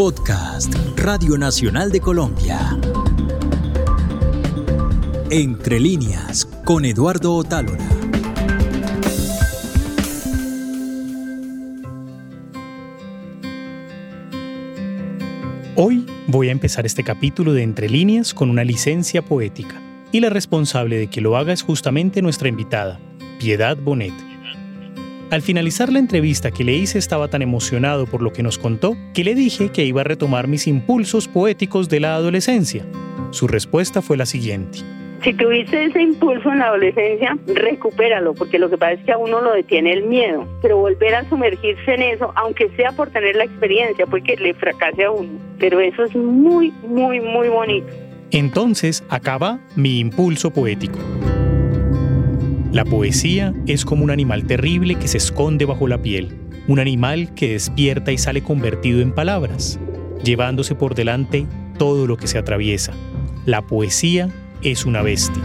Podcast Radio Nacional de Colombia. Entre líneas con Eduardo Otálora. Hoy voy a empezar este capítulo de Entre líneas con una licencia poética. Y la responsable de que lo haga es justamente nuestra invitada, Piedad Bonet. Al finalizar la entrevista que le hice estaba tan emocionado por lo que nos contó que le dije que iba a retomar mis impulsos poéticos de la adolescencia. Su respuesta fue la siguiente. Si tuviste ese impulso en la adolescencia, recupéralo, porque lo que pasa es que a uno lo detiene el miedo. Pero volver a sumergirse en eso, aunque sea por tener la experiencia, porque le fracase a uno. Pero eso es muy, muy, muy bonito. Entonces acaba mi impulso poético. La poesía es como un animal terrible que se esconde bajo la piel, un animal que despierta y sale convertido en palabras, llevándose por delante todo lo que se atraviesa. La poesía es una bestia.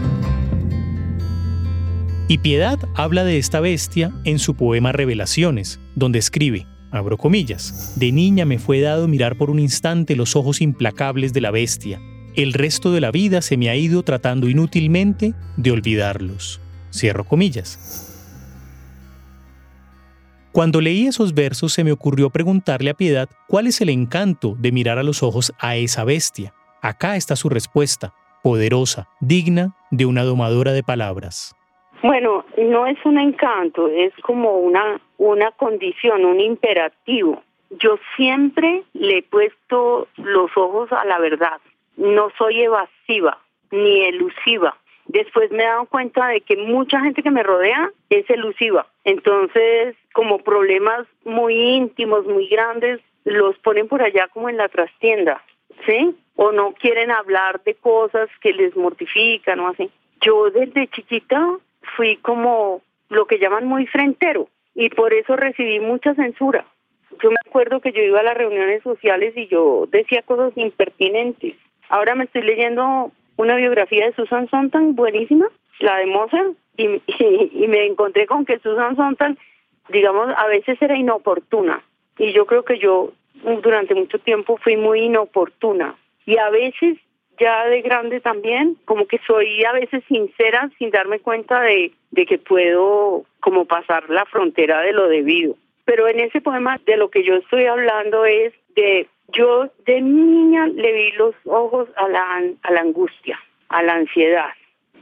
Y Piedad habla de esta bestia en su poema Revelaciones, donde escribe, abro comillas, de niña me fue dado mirar por un instante los ojos implacables de la bestia. El resto de la vida se me ha ido tratando inútilmente de olvidarlos. Cierro comillas. Cuando leí esos versos se me ocurrió preguntarle a Piedad cuál es el encanto de mirar a los ojos a esa bestia. Acá está su respuesta, poderosa, digna de una domadora de palabras. Bueno, no es un encanto, es como una, una condición, un imperativo. Yo siempre le he puesto los ojos a la verdad. No soy evasiva ni elusiva después me he dado cuenta de que mucha gente que me rodea es elusiva. Entonces, como problemas muy íntimos, muy grandes, los ponen por allá como en la trastienda, ¿sí? O no quieren hablar de cosas que les mortifican o así. Yo desde chiquita fui como lo que llaman muy frentero y por eso recibí mucha censura. Yo me acuerdo que yo iba a las reuniones sociales y yo decía cosas impertinentes. Ahora me estoy leyendo una biografía de Susan Sontag buenísima, la de Mozart, y, y, me encontré con que Susan Sontag, digamos, a veces era inoportuna. Y yo creo que yo durante mucho tiempo fui muy inoportuna. Y a veces, ya de grande también, como que soy a veces sincera sin darme cuenta de, de que puedo como pasar la frontera de lo debido. Pero en ese poema de lo que yo estoy hablando es de yo de niña le vi los ojos a la, a la angustia, a la ansiedad,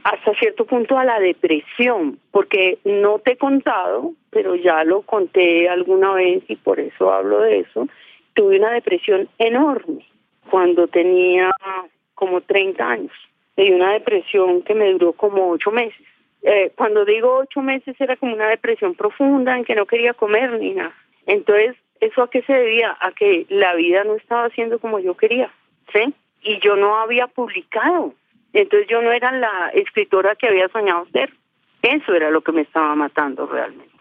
hasta cierto punto a la depresión, porque no te he contado, pero ya lo conté alguna vez y por eso hablo de eso. Tuve una depresión enorme cuando tenía como 30 años. Y una depresión que me duró como ocho meses. Eh, cuando digo ocho meses era como una depresión profunda en que no quería comer ni nada. Entonces ¿Eso a qué se debía? A que la vida no estaba haciendo como yo quería, ¿sí? Y yo no había publicado. Entonces yo no era la escritora que había soñado ser. Eso era lo que me estaba matando realmente.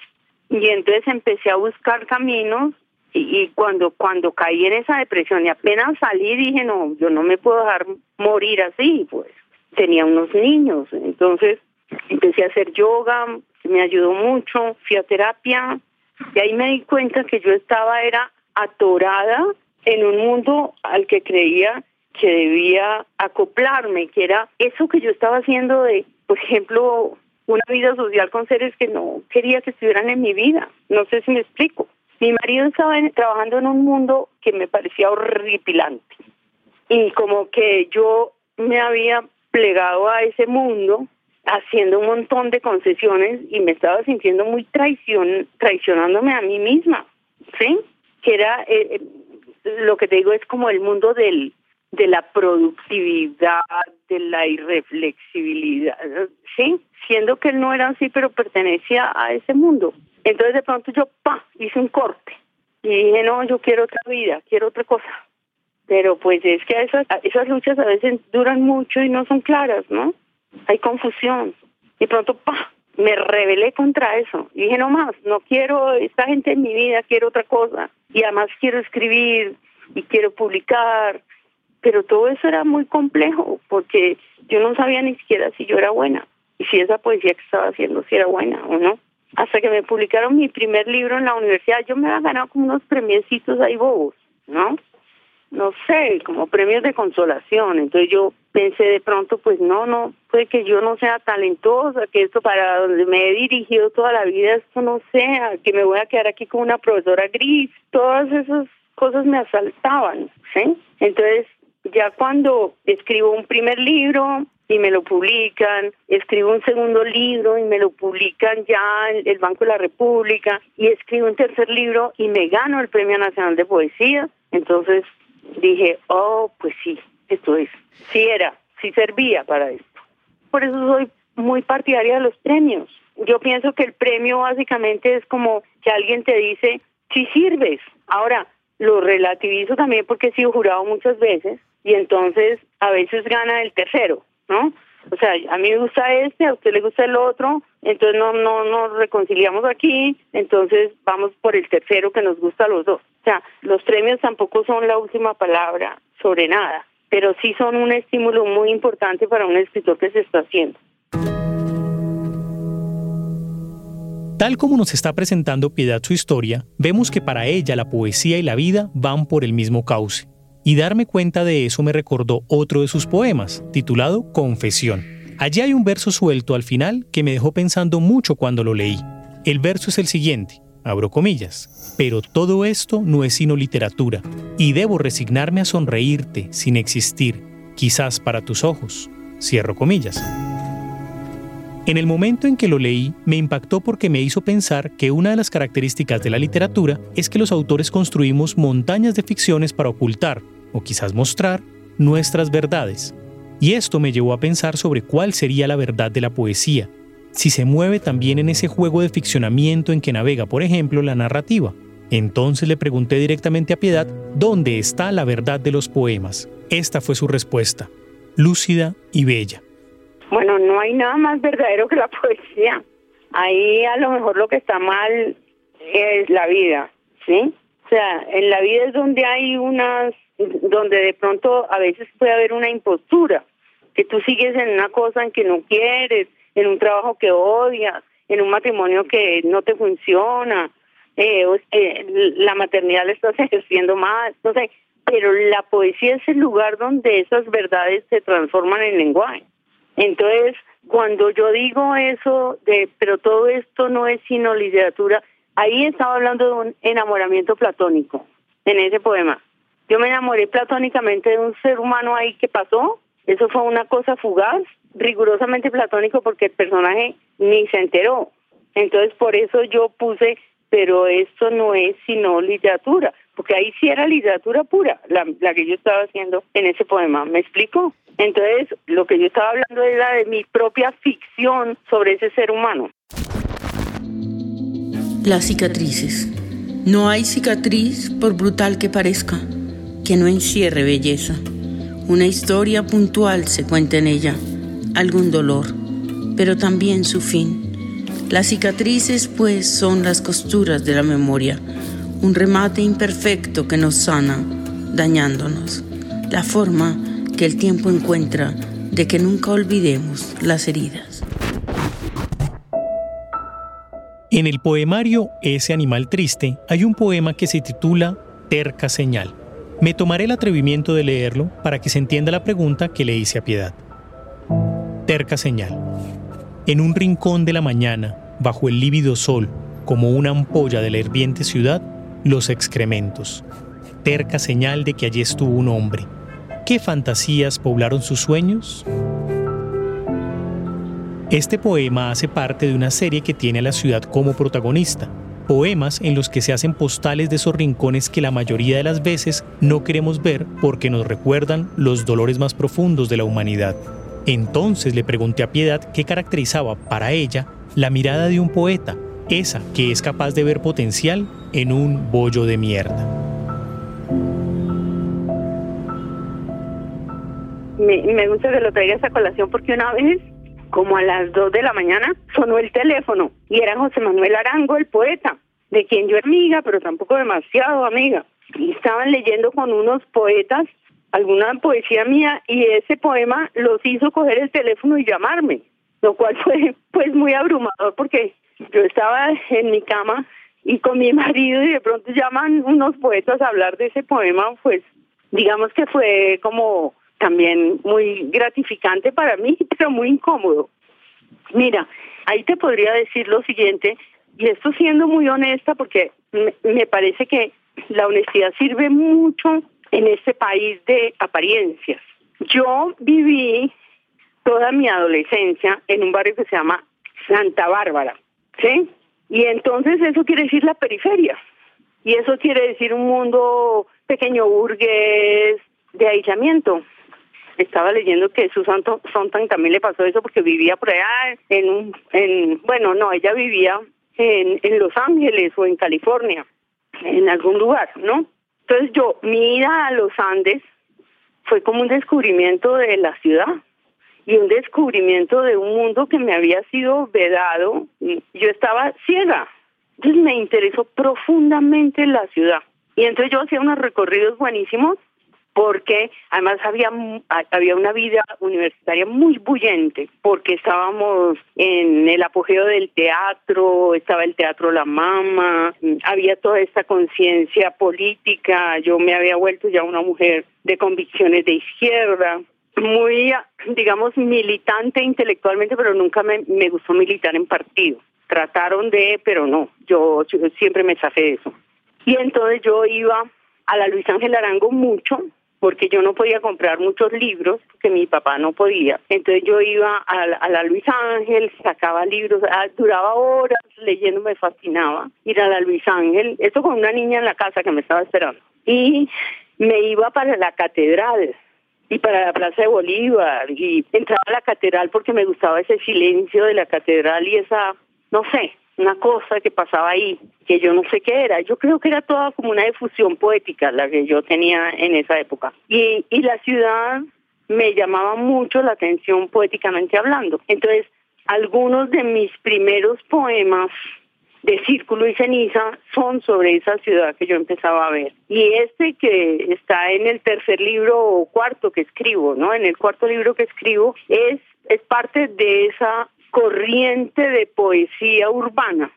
Y entonces empecé a buscar caminos y, cuando cuando caí en esa depresión y apenas salí dije, no, yo no me puedo dejar morir así, pues tenía unos niños. Entonces empecé a hacer yoga, me ayudó mucho, fui a terapia, y ahí me di cuenta que yo estaba era atorada en un mundo al que creía que debía acoplarme, que era eso que yo estaba haciendo de, por ejemplo, una vida social con seres que no quería que estuvieran en mi vida. No sé si me explico. Mi marido estaba trabajando en un mundo que me parecía horripilante. Y como que yo me había plegado a ese mundo haciendo un montón de concesiones y me estaba sintiendo muy traición, traicionándome a mí misma, ¿sí? Que era, eh, eh, lo que te digo es como el mundo del, de la productividad, de la irreflexibilidad, ¿sí? Siendo que él no era así, pero pertenecía a ese mundo. Entonces de pronto yo, pa, hice un corte y dije, no, yo quiero otra vida, quiero otra cosa. Pero pues es que esas, esas luchas a veces duran mucho y no son claras, ¿no? Hay confusión. Y pronto, ¡pah! me rebelé contra eso. Y dije, no más, no quiero esta gente en mi vida, quiero otra cosa. Y además quiero escribir y quiero publicar. Pero todo eso era muy complejo porque yo no sabía ni siquiera si yo era buena y si esa poesía que estaba haciendo si era buena o no. Hasta que me publicaron mi primer libro en la universidad, yo me había ganado como unos premiecitos ahí bobos, ¿no? No sé, como premios de consolación. Entonces yo pensé de pronto, pues no, no, puede que yo no sea talentosa, que esto para donde me he dirigido toda la vida, esto no sea, que me voy a quedar aquí con una profesora gris, todas esas cosas me asaltaban, ¿sí? Entonces ya cuando escribo un primer libro, y me lo publican, escribo un segundo libro y me lo publican ya en el Banco de la República y escribo un tercer libro y me gano el Premio Nacional de Poesía. Entonces dije, oh, pues sí, esto es, sí era, sí servía para esto. Por eso soy muy partidaria de los premios. Yo pienso que el premio básicamente es como que alguien te dice, sí sirves. Ahora, lo relativizo también porque he sido jurado muchas veces y entonces a veces gana el tercero ¿no? O sea, a mí me gusta este, a usted le gusta el otro, entonces no, no nos reconciliamos aquí, entonces vamos por el tercero que nos gusta a los dos. O sea, los premios tampoco son la última palabra sobre nada, pero sí son un estímulo muy importante para un escritor que se está haciendo. Tal como nos está presentando Piedad su historia, vemos que para ella la poesía y la vida van por el mismo cauce. Y darme cuenta de eso me recordó otro de sus poemas, titulado Confesión. Allí hay un verso suelto al final que me dejó pensando mucho cuando lo leí. El verso es el siguiente, abro comillas, pero todo esto no es sino literatura, y debo resignarme a sonreírte sin existir, quizás para tus ojos, cierro comillas. En el momento en que lo leí, me impactó porque me hizo pensar que una de las características de la literatura es que los autores construimos montañas de ficciones para ocultar, o quizás mostrar, nuestras verdades. Y esto me llevó a pensar sobre cuál sería la verdad de la poesía, si se mueve también en ese juego de ficcionamiento en que navega, por ejemplo, la narrativa. Entonces le pregunté directamente a Piedad dónde está la verdad de los poemas. Esta fue su respuesta, lúcida y bella. Bueno, no hay nada más verdadero que la poesía. Ahí a lo mejor lo que está mal es la vida, ¿sí? O sea, en la vida es donde hay unas donde de pronto a veces puede haber una impostura, que tú sigues en una cosa en que no quieres, en un trabajo que odias, en un matrimonio que no te funciona, eh, la maternidad la estás ejerciendo mal, no sé, pero la poesía es el lugar donde esas verdades se transforman en lenguaje. Entonces, cuando yo digo eso de, pero todo esto no es sino literatura, ahí estaba hablando de un enamoramiento platónico en ese poema. Yo me enamoré platónicamente de un ser humano ahí que pasó. Eso fue una cosa fugaz, rigurosamente platónico porque el personaje ni se enteró. Entonces por eso yo puse, pero esto no es sino literatura, porque ahí sí era literatura pura, la, la que yo estaba haciendo en ese poema. ¿Me explico? Entonces lo que yo estaba hablando era de mi propia ficción sobre ese ser humano. Las cicatrices. No hay cicatriz por brutal que parezca que no encierre belleza. Una historia puntual se cuenta en ella, algún dolor, pero también su fin. Las cicatrices, pues, son las costuras de la memoria, un remate imperfecto que nos sana, dañándonos. La forma que el tiempo encuentra de que nunca olvidemos las heridas. En el poemario Ese animal triste hay un poema que se titula Terca señal. Me tomaré el atrevimiento de leerlo para que se entienda la pregunta que le hice a Piedad. Terca señal. En un rincón de la mañana, bajo el lívido sol, como una ampolla de la hirviente ciudad, los excrementos. Terca señal de que allí estuvo un hombre. ¿Qué fantasías poblaron sus sueños? Este poema hace parte de una serie que tiene a la ciudad como protagonista, poemas en los que se hacen postales de esos rincones que la mayoría de las veces no queremos ver porque nos recuerdan los dolores más profundos de la humanidad. Entonces le pregunté a Piedad qué caracterizaba para ella la mirada de un poeta, esa que es capaz de ver potencial en un bollo de mierda. Me, gusta que lo traiga esa colación porque una vez como a las 2 de la mañana, sonó el teléfono y era José Manuel Arango, el poeta, de quien yo era amiga, pero tampoco demasiado amiga. Y estaban leyendo con unos poetas alguna poesía mía y ese poema los hizo coger el teléfono y llamarme, lo cual fue pues muy abrumador porque yo estaba en mi cama y con mi marido y de pronto llaman unos poetas a hablar de ese poema, pues digamos que fue como también muy gratificante para mí, pero muy incómodo. Mira, ahí te podría decir lo siguiente, y esto siendo muy honesta, porque me, parece que la honestidad sirve mucho en este país de apariencias. Yo viví toda mi adolescencia en un barrio que se llama Santa Bárbara, ¿sí? Y entonces eso quiere decir la periferia. Y eso quiere decir un mundo pequeño burgués de aislamiento. Estaba leyendo que Susan Sontag también le pasó eso porque vivía por allá en un, en, bueno, no, ella vivía en, en Los Ángeles o en California, en algún lugar, ¿no? Entonces yo, mi ida a los Andes fue como un descubrimiento de la ciudad y un descubrimiento de un mundo que me había sido vedado. Yo estaba ciega. Entonces me interesó profundamente la ciudad. Y entonces yo hacía unos recorridos buenísimos porque además había, había una vida universitaria muy bullente, porque estábamos en el apogeo del teatro, estaba el Teatro La Mama, había toda esta conciencia política, yo me había vuelto ya una mujer de convicciones de izquierda, muy, digamos, militante intelectualmente, pero nunca me, me gustó militar en partido. Trataron de, pero no, yo, yo siempre me zafé de eso. Y entonces yo iba a la Luis Ángel Arango mucho, porque yo no podía comprar muchos libros, porque mi papá no podía. Entonces yo iba a la, Luis Ángel, sacaba libros, ah, duraba horas leyendo, me fascinaba ir a la Luis Ángel, esto con una niña en la casa que me estaba esperando. Y me iba para la catedral y para la Plaza de Bolívar y entraba a la catedral porque me gustaba ese silencio de la catedral y esa, no sé, una cosa que pasaba ahí, que yo no sé qué era. Yo creo que era toda como una difusión poética la que yo tenía en esa época. Y, y la ciudad me llamaba mucho la atención poéticamente hablando. Entonces, algunos de mis primeros poemas de Círculo y Ceniza son sobre esa ciudad que yo empezaba a ver. Y este que está en el tercer libro o cuarto que escribo, ¿no? En el cuarto libro que escribo es es parte de esa corriente de poesía urbana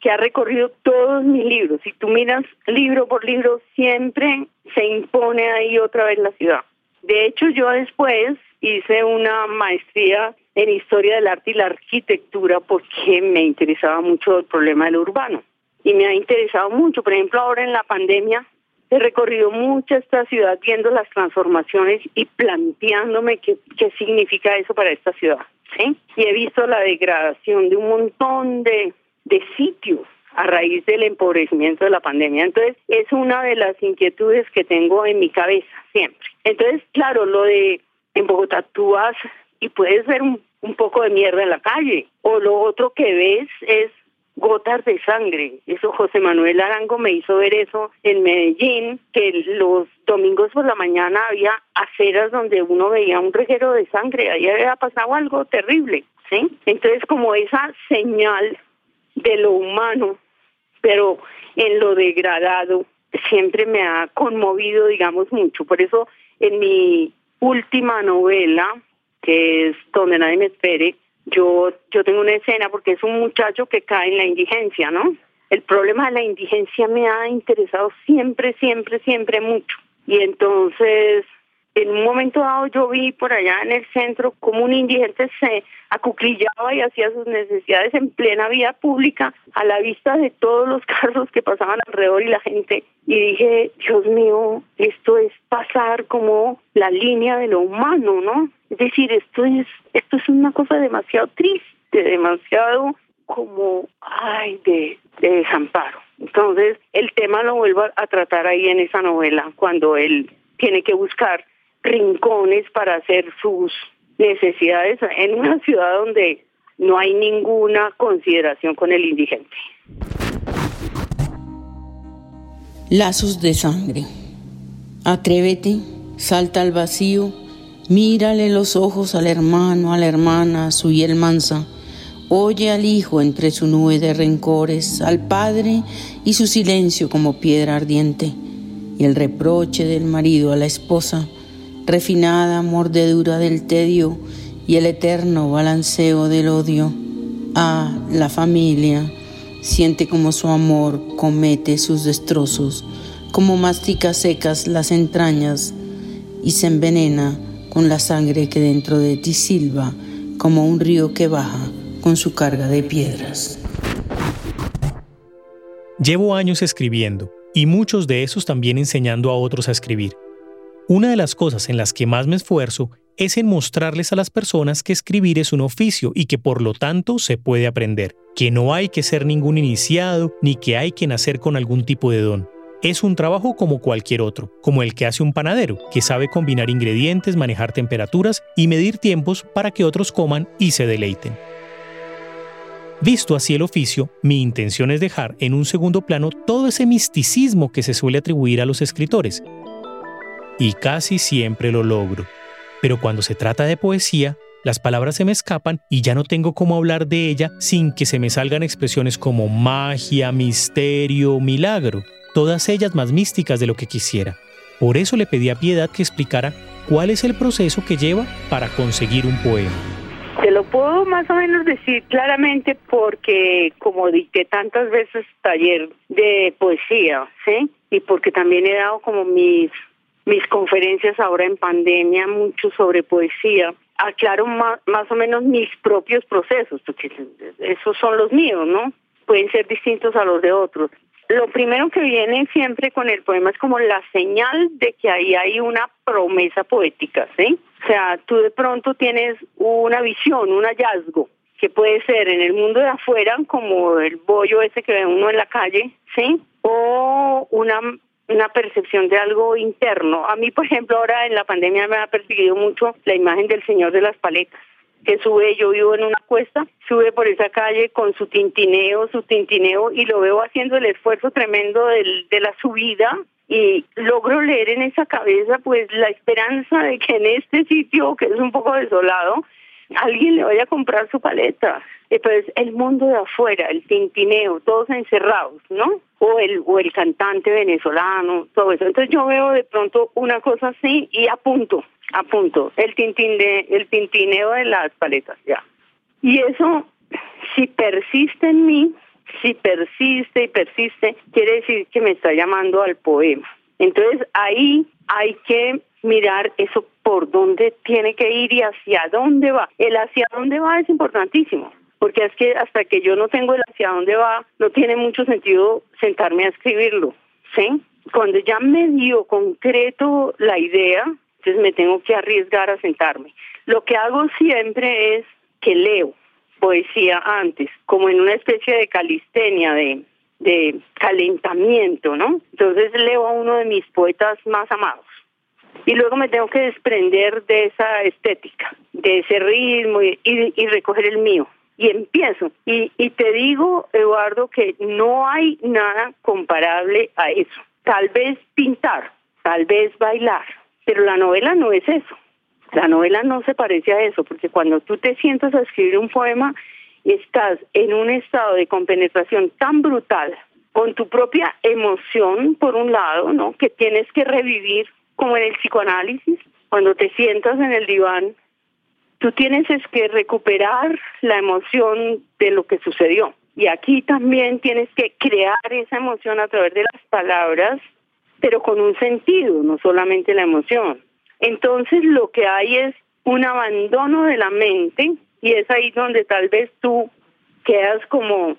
que ha recorrido todos mis libros. Si tú miras libro por libro, siempre se impone ahí otra vez la ciudad. De hecho, yo después hice una maestría en historia del arte y la arquitectura porque me interesaba mucho el problema del urbano. Y me ha interesado mucho, por ejemplo, ahora en la pandemia he recorrido mucho esta ciudad viendo las transformaciones y planteándome qué, qué significa eso para esta ciudad. ¿Sí? Y he visto la degradación de un montón de, de sitios a raíz del empobrecimiento de la pandemia. Entonces, es una de las inquietudes que tengo en mi cabeza siempre. Entonces, claro, lo de en Bogotá tú vas y puedes ver un, un poco de mierda en la calle, o lo otro que ves es gotas de sangre. Eso José Manuel Arango me hizo ver eso en Medellín, que los domingos por la mañana había aceras donde uno veía un reguero de sangre, ahí había pasado algo terrible, ¿sí? Entonces como esa señal de lo humano, pero en lo degradado, siempre me ha conmovido, digamos, mucho. Por eso en mi última novela, que es Donde nadie me espere, yo, yo tengo una escena porque es un muchacho que cae en la indigencia, ¿no? El problema de la indigencia me ha interesado siempre, siempre, siempre mucho. Y entonces, en un momento dado yo vi por allá en el centro como un indigente se acuclillaba y hacía sus necesidades en plena vía pública a la vista de todos los carros que pasaban alrededor y la gente. Y dije, Dios mío, esto es pasar como la línea de lo humano, ¿no? Es decir, esto es, esto es una cosa demasiado triste, demasiado como, ay, de, de desamparo. Entonces, el tema lo vuelvo a tratar ahí en esa novela, cuando él tiene que buscar rincones para hacer sus necesidades en una ciudad donde no hay ninguna consideración con el indigente. Lazos de sangre. Atrévete, salta al vacío Mírale los ojos al hermano, a la hermana, a su hiel mansa. Oye al hijo entre su nube de rencores, al padre y su silencio como piedra ardiente, y el reproche del marido a la esposa, refinada mordedura del tedio y el eterno balanceo del odio. Ah, la familia siente como su amor comete sus destrozos, como mastica secas las entrañas y se envenena con la sangre que dentro de ti silba como un río que baja con su carga de piedras. Llevo años escribiendo y muchos de esos también enseñando a otros a escribir. Una de las cosas en las que más me esfuerzo es en mostrarles a las personas que escribir es un oficio y que por lo tanto se puede aprender, que no hay que ser ningún iniciado ni que hay que nacer con algún tipo de don. Es un trabajo como cualquier otro, como el que hace un panadero, que sabe combinar ingredientes, manejar temperaturas y medir tiempos para que otros coman y se deleiten. Visto así el oficio, mi intención es dejar en un segundo plano todo ese misticismo que se suele atribuir a los escritores. Y casi siempre lo logro. Pero cuando se trata de poesía, las palabras se me escapan y ya no tengo cómo hablar de ella sin que se me salgan expresiones como magia, misterio, milagro, todas ellas más místicas de lo que quisiera. Por eso le pedí a Piedad que explicara cuál es el proceso que lleva para conseguir un poema. Te lo puedo más o menos decir claramente porque como dicté tantas veces taller de poesía, ¿sí? Y porque también he dado como mis mis conferencias ahora en pandemia mucho sobre poesía, aclaro más, más o menos mis propios procesos, porque esos son los míos, ¿no? Pueden ser distintos a los de otros. Lo primero que viene siempre con el poema es como la señal de que ahí hay una promesa poética, ¿sí? O sea, tú de pronto tienes una visión, un hallazgo, que puede ser en el mundo de afuera, como el bollo ese que ve uno en la calle, ¿sí? O una una percepción de algo interno. A mí, por ejemplo, ahora en la pandemia me ha perseguido mucho la imagen del Señor de las Paletas, que sube, yo vivo en una cuesta, sube por esa calle con su tintineo, su tintineo, y lo veo haciendo el esfuerzo tremendo del, de la subida y logro leer en esa cabeza pues la esperanza de que en este sitio, que es un poco desolado, alguien le vaya a comprar su paleta. Pues el mundo de afuera, el tintineo, todos encerrados, ¿no? O el, o el cantante venezolano, todo eso. Entonces yo veo de pronto una cosa así y apunto, apunto, el, de el tintineo de las paletas, ya. Y eso, si persiste en mí, si persiste y persiste, quiere decir que me está llamando al poema. Entonces ahí hay que mirar eso por dónde tiene que ir y hacia dónde va. El hacia dónde va es importantísimo, porque es que hasta que yo no tengo el hacia dónde va, no tiene mucho sentido sentarme a escribirlo, ¿sí? Cuando ya me dio concreto la idea, entonces me tengo que arriesgar a sentarme. Lo que hago siempre es que leo poesía antes, como en una especie de calistenia, de, de calentamiento, ¿no? Entonces leo a uno de mis poetas más amados, y luego me tengo que desprender de esa estética, de ese ritmo y, recoger el mío. Y empiezo. Y, y te digo, Eduardo, que no hay nada comparable a eso. Tal vez pintar, tal vez bailar, pero la novela no es eso. La novela no se parece a eso, porque cuando tú te sientas a escribir un poema, estás en un estado de compenetración tan brutal con tu propia emoción, por un lado, ¿no? Que tienes que revivir como en el psicoanálisis, cuando te sientas en el diván, tú tienes es que recuperar la emoción de lo que sucedió. Y aquí también tienes que crear esa emoción a través de las palabras, pero con un sentido, no solamente la emoción. Entonces lo que hay es un abandono de la mente y es ahí donde tal vez tú quedas como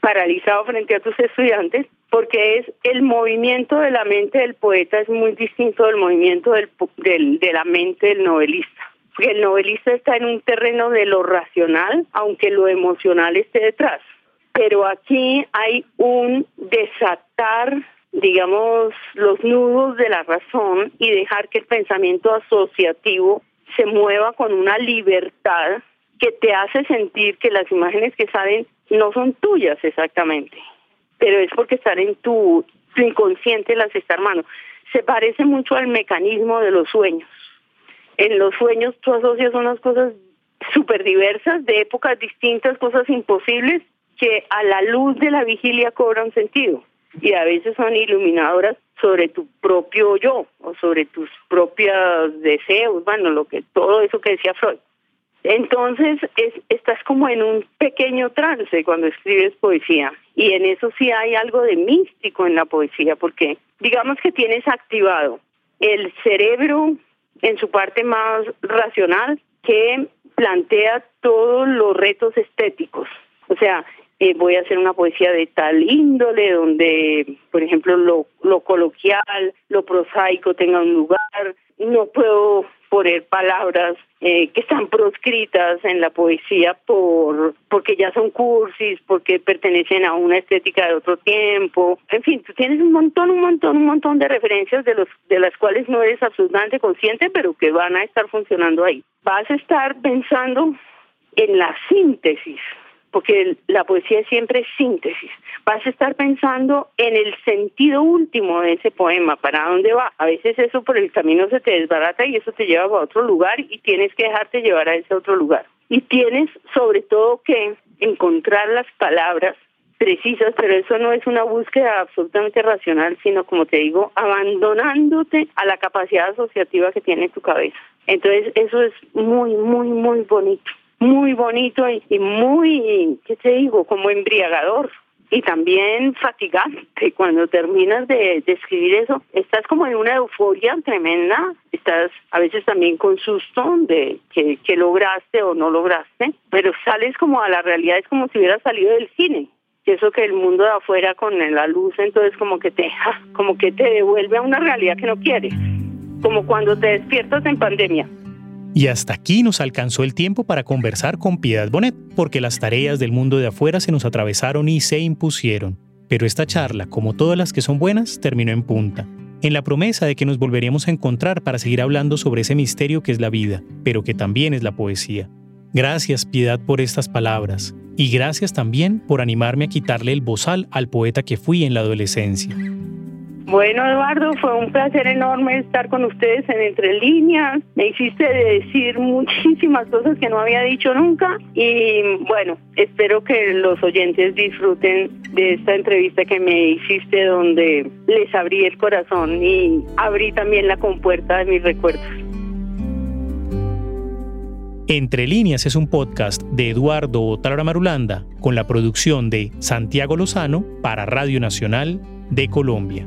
paralizado frente a tus estudiantes porque es el movimiento de la mente del poeta es muy distinto del movimiento de la mente del novelista. Porque el novelista está en un terreno de lo racional, aunque lo emocional esté detrás. Pero aquí hay un desatar, digamos, los nudos de la razón y dejar que el pensamiento asociativo se mueva con una libertad que te hace sentir que las imágenes que salen no son tuyas exactamente pero es porque están en tu, inconsciente las está armando. Se parece mucho al mecanismo de los sueños. En los sueños tú asocias unas cosas súper diversas, de épocas distintas, cosas imposibles, que a la luz de la vigilia cobran sentido. Y a veces son iluminadoras sobre tu propio yo o sobre tus propios deseos, bueno, lo que todo eso que decía Freud. Entonces, es, estás como en un pequeño trance cuando escribes poesía. Y en eso sí hay algo de místico en la poesía, porque digamos que tienes activado el cerebro en su parte más racional, que plantea todos los retos estéticos. O sea, eh, voy a hacer una poesía de tal índole, donde, por ejemplo, lo, lo coloquial, lo prosaico tenga un lugar. No puedo poner palabras eh, que están proscritas en la poesía por porque ya son cursis, porque pertenecen a una estética de otro tiempo. En fin, tú tienes un montón, un montón, un montón de referencias de los de las cuales no eres absolutamente consciente, pero que van a estar funcionando ahí. Vas a estar pensando en la síntesis porque la poesía siempre es síntesis. Vas a estar pensando en el sentido último de ese poema, para dónde va. A veces eso por el camino se te desbarata y eso te lleva a otro lugar y tienes que dejarte llevar a ese otro lugar. Y tienes sobre todo que encontrar las palabras precisas, pero eso no es una búsqueda absolutamente racional, sino como te digo, abandonándote a la capacidad asociativa que tiene tu cabeza. Entonces eso es muy, muy, muy bonito muy bonito y, muy, ¿qué te digo?, como embriagador y también fatigante cuando terminas de, escribir eso. Estás como en una euforia tremenda, estás a veces también con susto de que, que lograste o no lograste, pero sales como a la realidad, es como si hubieras salido del cine. Y eso que el mundo de afuera con la luz, entonces como que te, como que te devuelve a una realidad que no quieres, como cuando te despiertas en pandemia. Y hasta aquí nos alcanzó el tiempo para conversar con Piedad Bonet, porque las tareas del mundo de afuera se nos atravesaron y se impusieron. Pero esta charla, como todas las que son buenas, terminó en punta, en la promesa de que nos volveríamos a encontrar para seguir hablando sobre ese misterio que es la vida, pero que también es la poesía. Gracias, Piedad, por estas palabras, y gracias también por animarme a quitarle el bozal al poeta que fui en la adolescencia. Bueno, Eduardo, fue un placer enorme estar con ustedes en Entre Líneas. Me hiciste decir muchísimas cosas que no había dicho nunca y bueno, espero que los oyentes disfruten de esta entrevista que me hiciste donde les abrí el corazón y abrí también la compuerta de mis recuerdos. Entre líneas es un podcast de Eduardo Talara Marulanda con la producción de Santiago Lozano para Radio Nacional de Colombia.